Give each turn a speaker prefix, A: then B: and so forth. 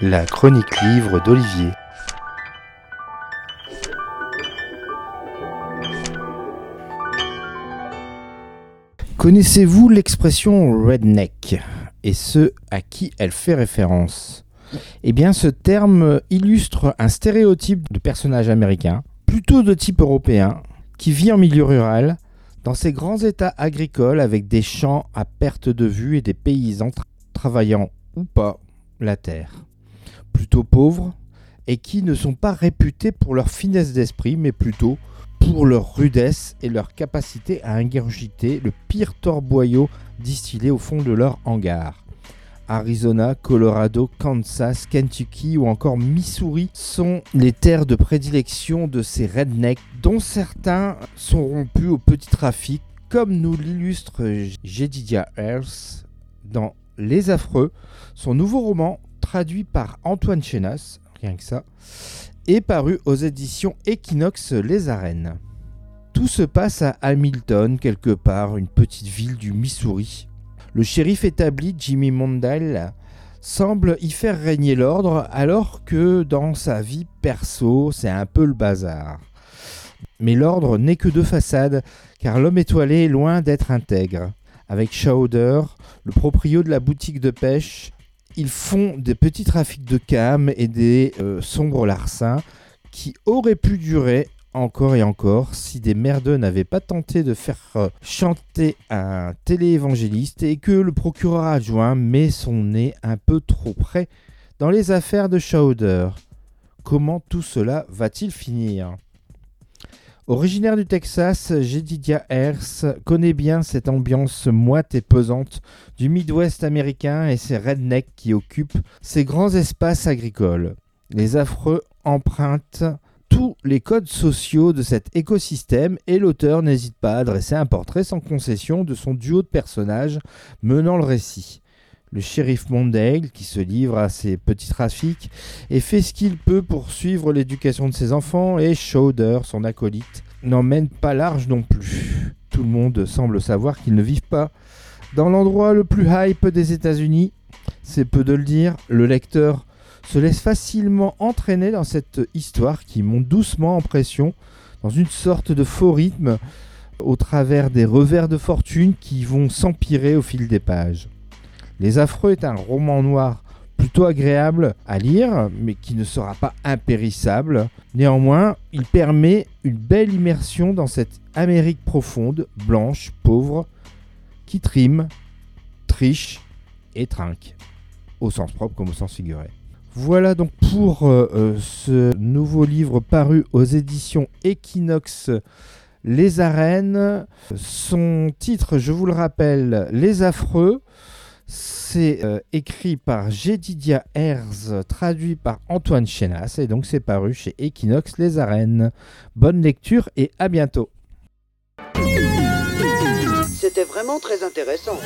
A: La chronique livre d'Olivier. Connaissez-vous l'expression redneck et ce à qui elle fait référence? Eh bien, ce terme illustre un stéréotype de personnage américain, plutôt de type européen, qui vit en milieu rural, dans ces grands états agricoles avec des champs à perte de vue et des paysans travaillant ou pas la terre. Plutôt pauvres et qui ne sont pas réputés pour leur finesse d'esprit, mais plutôt pour leur rudesse et leur capacité à ingurgiter le pire torboyau distillé au fond de leur hangar. Arizona, Colorado, Kansas, Kentucky ou encore Missouri sont les terres de prédilection de ces rednecks dont certains sont rompus au petit trafic comme nous l'illustre Jedidia Earth dans Les Affreux, son nouveau roman traduit par Antoine Chenas, rien que ça, est paru aux éditions Equinox Les Arènes. Tout se passe à Hamilton, quelque part, une petite ville du Missouri. Le shérif établi, Jimmy Mondale, semble y faire régner l'ordre alors que dans sa vie perso, c'est un peu le bazar. Mais l'ordre n'est que de façade, car l'homme étoilé est loin d'être intègre. Avec Chowder, le proprio de la boutique de pêche, ils font des petits trafics de cam et des euh, sombres larcins qui auraient pu durer encore et encore si des merdeux n'avaient pas tenté de faire euh, chanter un téléévangéliste et que le procureur adjoint met son nez un peu trop près dans les affaires de Chowder. Comment tout cela va-t-il finir? Originaire du Texas, Jedidia Hers connaît bien cette ambiance moite et pesante du Midwest américain et ses rednecks qui occupent ces grands espaces agricoles. Les affreux empruntent tous les codes sociaux de cet écosystème et l'auteur n'hésite pas à adresser un portrait sans concession de son duo de personnages menant le récit le shérif Mondale, qui se livre à ses petits trafics et fait ce qu'il peut pour suivre l'éducation de ses enfants, et Showder, son acolyte, n'emmène pas large non plus. Tout le monde semble savoir qu'ils ne vivent pas dans l'endroit le plus hype des États-Unis. C'est peu de le dire, le lecteur se laisse facilement entraîner dans cette histoire qui monte doucement en pression, dans une sorte de faux rythme, au travers des revers de fortune qui vont s'empirer au fil des pages. Les Affreux est un roman noir plutôt agréable à lire, mais qui ne sera pas impérissable. Néanmoins, il permet une belle immersion dans cette Amérique profonde, blanche, pauvre, qui trime, triche et trinque, au sens propre comme au sens figuré. Voilà donc pour euh, euh, ce nouveau livre paru aux éditions Equinox Les Arènes. Son titre, je vous le rappelle, Les Affreux. C'est euh, écrit par Jedidia Herz, traduit par Antoine Chenas, et donc c'est paru chez Equinox Les Arènes. Bonne lecture et à bientôt.
B: C'était vraiment très intéressant.